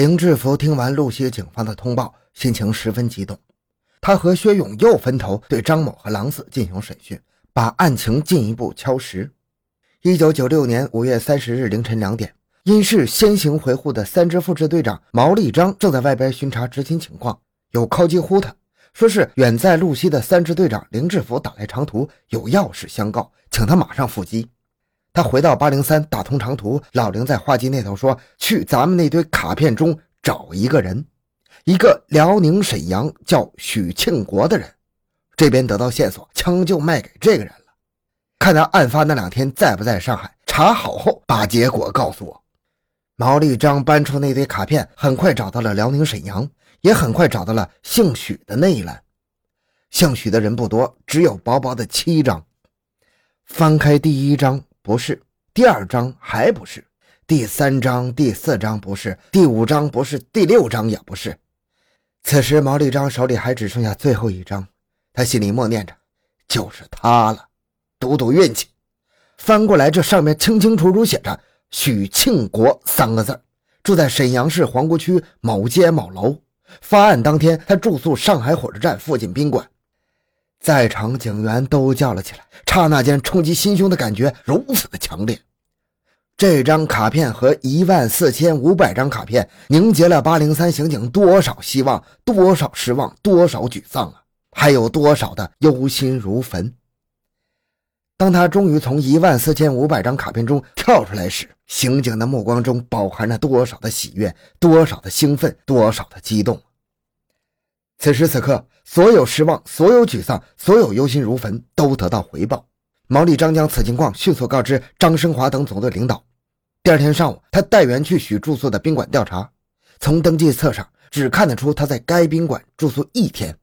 林志福听完露西警方的通报，心情十分激动。他和薛勇又分头对张某和郎四进行审讯，把案情进一步敲实。一九九六年五月三十日凌晨两点，因是先行回沪的三支副支队长毛立章正在外边巡查执勤情况，有敲击呼他，说是远在路西的三支队长林志福打来长途，有要事相告，请他马上赴机。他回到八零三打通长途，老林在话机那头说：“去咱们那堆卡片中找一个人。”一个辽宁沈阳叫许庆国的人，这边得到线索，枪就卖给这个人了。看他案发那两天在不在上海，查好后把结果告诉我。毛立章搬出那堆卡片，很快找到了辽宁沈阳，也很快找到了姓许的那一栏。姓许的人不多，只有薄薄的七张。翻开第一张，不是；第二张还不是；第三张、第四张不是；第五张不是；第六张也不是。此时，毛立章手里还只剩下最后一张，他心里默念着：“就是他了，赌赌运气。”翻过来，这上面清清楚楚写着“许庆国”三个字，住在沈阳市皇姑区某街某楼。发案当天，他住宿上海火车站附近宾馆。在场警员都叫了起来，刹那间冲击心胸的感觉如此的强烈。这张卡片和一万四千五百张卡片凝结了八零三刑警多少希望，多少失望，多少沮丧啊！还有多少的忧心如焚？当他终于从一万四千五百张卡片中跳出来时，刑警的目光中饱含着多少的喜悦，多少的兴奋，多少的激动。此时此刻，所有失望，所有沮丧，所有忧心如焚，都得到回报。毛利章将此情况迅速告知张生华等总队领导。第二天上午，他带员去许住宿的宾馆调查，从登记册上只看得出他在该宾馆住宿一天，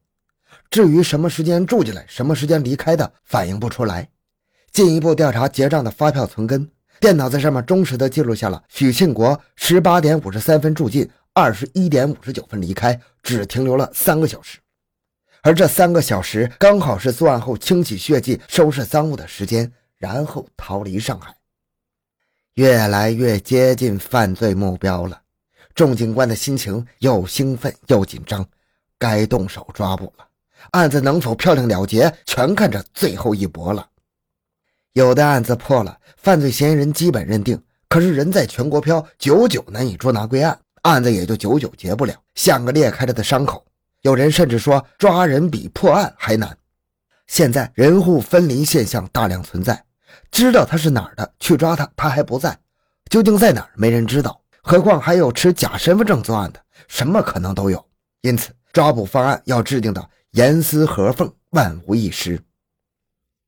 至于什么时间住进来、什么时间离开的，反映不出来。进一步调查结账的发票存根，电脑在上面忠实地记录下了许庆国十八点五十三分住进，二十一点五十九分离开，只停留了三个小时，而这三个小时刚好是作案后清洗血迹、收拾赃物的时间，然后逃离上海。越来越接近犯罪目标了，众警官的心情又兴奋又紧张，该动手抓捕了。案子能否漂亮了结，全看这最后一搏了。有的案子破了，犯罪嫌疑人基本认定，可是人在全国飘，久久难以捉拿归案，案子也就久久结不了，像个裂开了的伤口。有人甚至说，抓人比破案还难。现在人户分离现象大量存在。知道他是哪儿的，去抓他，他还不在，究竟在哪儿，没人知道。何况还有持假身份证作案的，什么可能都有。因此，抓捕方案要制定的严丝合缝，万无一失。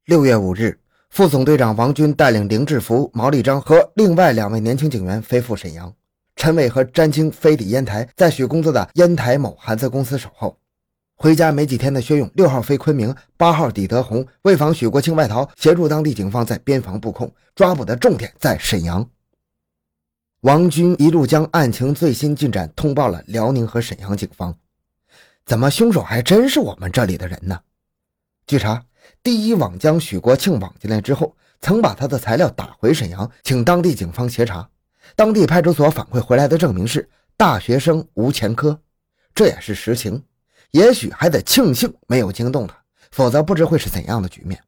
六月五日，副总队长王军带领林志福、毛立章和另外两位年轻警员飞赴沈阳。陈伟和詹青飞抵烟台，在许工作的烟台某韩资公司守候。回家没几天的薛勇，六号飞昆明，八号抵德宏，为防许国庆外逃，协助当地警方在边防布控，抓捕的重点在沈阳。王军一路将案情最新进展通报了辽宁和沈阳警方。怎么凶手还真是我们这里的人呢？据查，第一网将许国庆网进来之后，曾把他的材料打回沈阳，请当地警方协查。当地派出所反馈回来的证明是大学生无前科，这也是实情。也许还得庆幸没有惊动他，否则不知会是怎样的局面。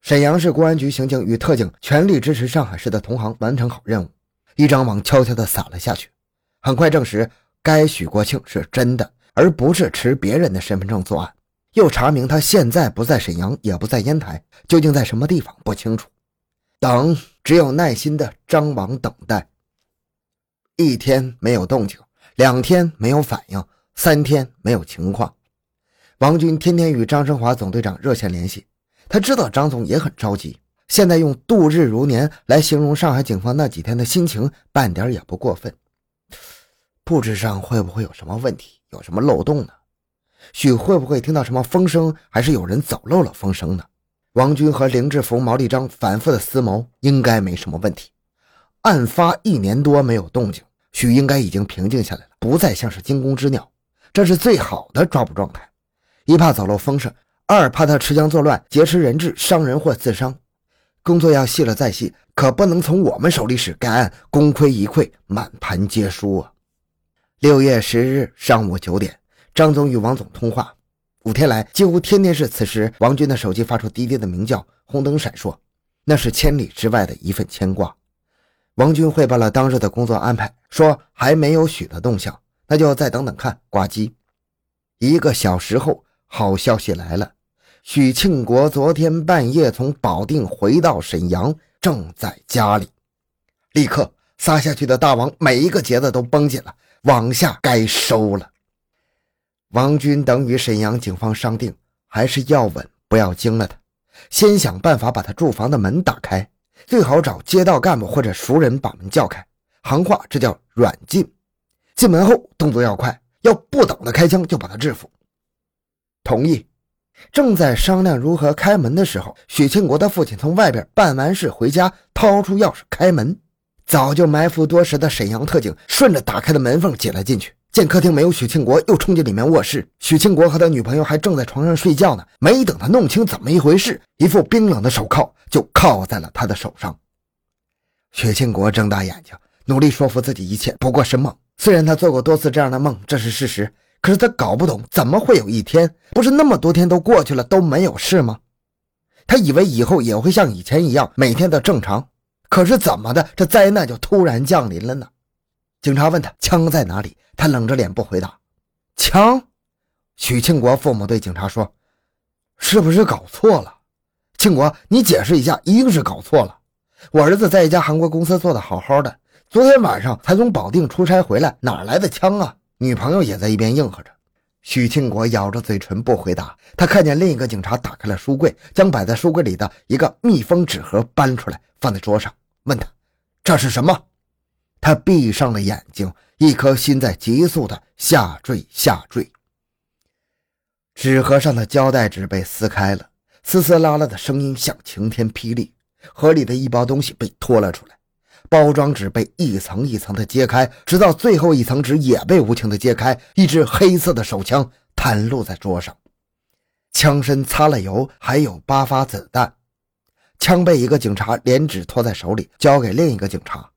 沈阳市公安局刑警与特警全力支持上海市的同行完成好任务，一张网悄悄地撒了下去。很快证实，该许国庆是真的，而不是持别人的身份证作案。又查明他现在不在沈阳，也不在烟台，究竟在什么地方不清楚。等，只有耐心的张网等待。一天没有动静，两天没有反应。三天没有情况，王军天天与张生华总队长热线联系。他知道张总也很着急，现在用度日如年来形容上海警方那几天的心情，半点也不过分。布置上会不会有什么问题，有什么漏洞呢？许会不会听到什么风声，还是有人走漏了风声呢？王军和林志福、毛立章反复的思谋，应该没什么问题。案发一年多没有动静，许应该已经平静下来了，不再像是惊弓之鸟。这是最好的抓捕状态，一怕走漏风声，二怕他持枪作乱，劫持人质，伤人或自伤。工作要细了再细，可不能从我们手里使，该案功亏一篑，满盘皆输啊！六月十日上午九点，张总与王总通话。五天来，几乎天天是此时，王军的手机发出滴滴的鸣叫，红灯闪烁，那是千里之外的一份牵挂。王军汇报了当日的工作安排，说还没有许的动向，那就再等等看。挂机。一个小时后，好消息来了，许庆国昨天半夜从保定回到沈阳，正在家里。立刻撒下去的大网，每一个结子都绷紧了，往下该收了。王军等与沈阳警方商定，还是要稳，不要惊了他。先想办法把他住房的门打开，最好找街道干部或者熟人把门叫开。行话，这叫软禁。进门后动作要快，要不等他开枪就把他制服。同意。正在商量如何开门的时候，许庆国的父亲从外边办完事回家，掏出钥匙开门。早就埋伏多时的沈阳特警顺着打开的门缝挤了进去。见客厅没有许庆国，又冲进里面卧室。许庆国和他女朋友还正在床上睡觉呢。没等他弄清怎么一回事，一副冰冷的手铐就铐在了他的手上。许庆国睁大眼睛，努力说服自己一切不过是梦。虽然他做过多次这样的梦，这是事实，可是他搞不懂怎么会有一天，不是那么多天都过去了都没有事吗？他以为以后也会像以前一样，每天都正常。可是怎么的，这灾难就突然降临了呢？警察问他枪在哪里，他冷着脸不回答。枪，许庆国父母对警察说：“是不是搞错了？庆国，你解释一下，一定是搞错了。我儿子在一家韩国公司做的好好的，昨天晚上才从保定出差回来，哪来的枪啊？”女朋友也在一边应和着。许庆国咬着嘴唇不回答。他看见另一个警察打开了书柜，将摆在书柜里的一个密封纸盒搬出来，放在桌上，问他：“这是什么？”他闭上了眼睛，一颗心在急速的下坠下坠。纸盒上的胶带纸被撕开了，撕撕拉拉的声音像晴天霹雳。盒里的一包东西被拖了出来，包装纸被一层一层的揭开，直到最后一层纸也被无情的揭开。一支黑色的手枪袒露在桌上，枪身擦了油，还有八发子弹。枪被一个警察连纸托在手里，交给另一个警察。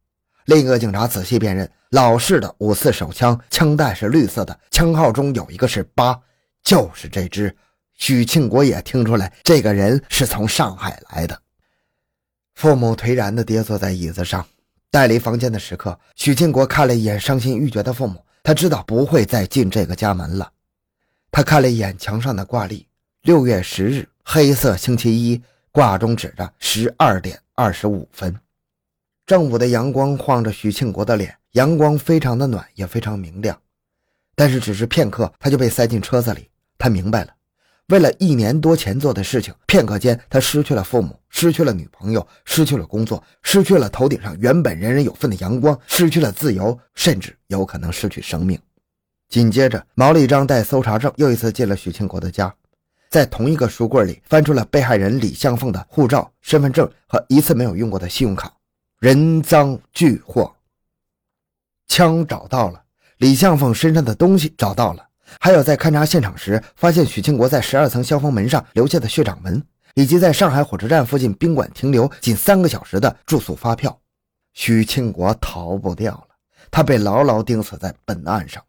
另一个警察仔细辨认，老式的五四手枪，枪带是绿色的，枪号中有一个是八，就是这支。许庆国也听出来，这个人是从上海来的。父母颓然地跌坐在椅子上，带离房间的时刻，许庆国看了一眼伤心欲绝的父母，他知道不会再进这个家门了。他看了一眼墙上的挂历，六月十日，黑色星期一，挂中指着十二点二十五分。正午的阳光晃着许庆国的脸，阳光非常的暖，也非常明亮。但是只是片刻，他就被塞进车子里。他明白了，为了一年多前做的事情，片刻间他失去了父母，失去了女朋友，失去了工作，失去了头顶上原本人人有份的阳光，失去了自由，甚至有可能失去生命。紧接着，毛立章带搜查证又一次进了许庆国的家，在同一个书柜里翻出了被害人李向凤的护照、身份证和一次没有用过的信用卡。人赃俱获，枪找到了，李向凤身上的东西找到了，还有在勘察现场时发现许庆国在十二层消防门上留下的血掌纹，以及在上海火车站附近宾馆停留仅三个小时的住宿发票。许庆国逃不掉了，他被牢牢钉死在本案上。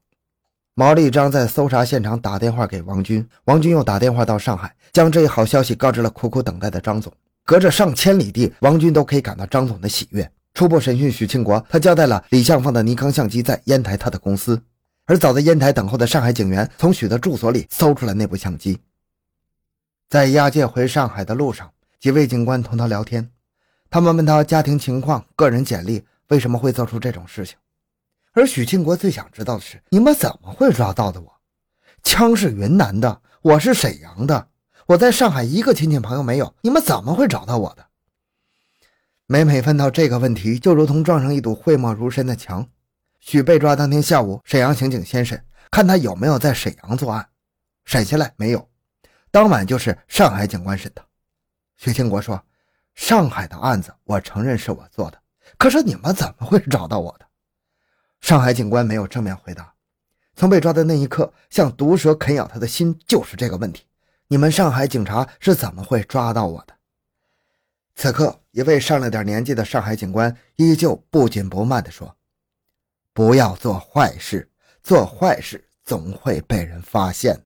毛立章在搜查现场打电话给王军，王军又打电话到上海，将这一好消息告知了苦苦等待的张总。隔着上千里地，王军都可以感到张总的喜悦。初步审讯许庆国，他交代了李向凤的尼康相机在烟台他的公司，而早在烟台等候的上海警员从许的住所里搜出了那部相机。在押解回上海的路上，几位警官同他聊天，他们问他家庭情况、个人简历，为什么会做出这种事情。而许庆国最想知道的是：你们怎么会抓到的我？枪是云南的，我是沈阳的。我在上海一个亲戚朋友没有，你们怎么会找到我的？每每问到这个问题，就如同撞上一堵讳莫如深的墙。许被抓当天下午，沈阳刑警先审，看他有没有在沈阳作案，审下来没有。当晚就是上海警官审的。许庆国说：“上海的案子，我承认是我做的，可是你们怎么会找到我的？”上海警官没有正面回答。从被抓的那一刻，像毒蛇啃咬他的心，就是这个问题。你们上海警察是怎么会抓到我的？此刻，一位上了点年纪的上海警官依旧不紧不慢地说：“不要做坏事，做坏事总会被人发现。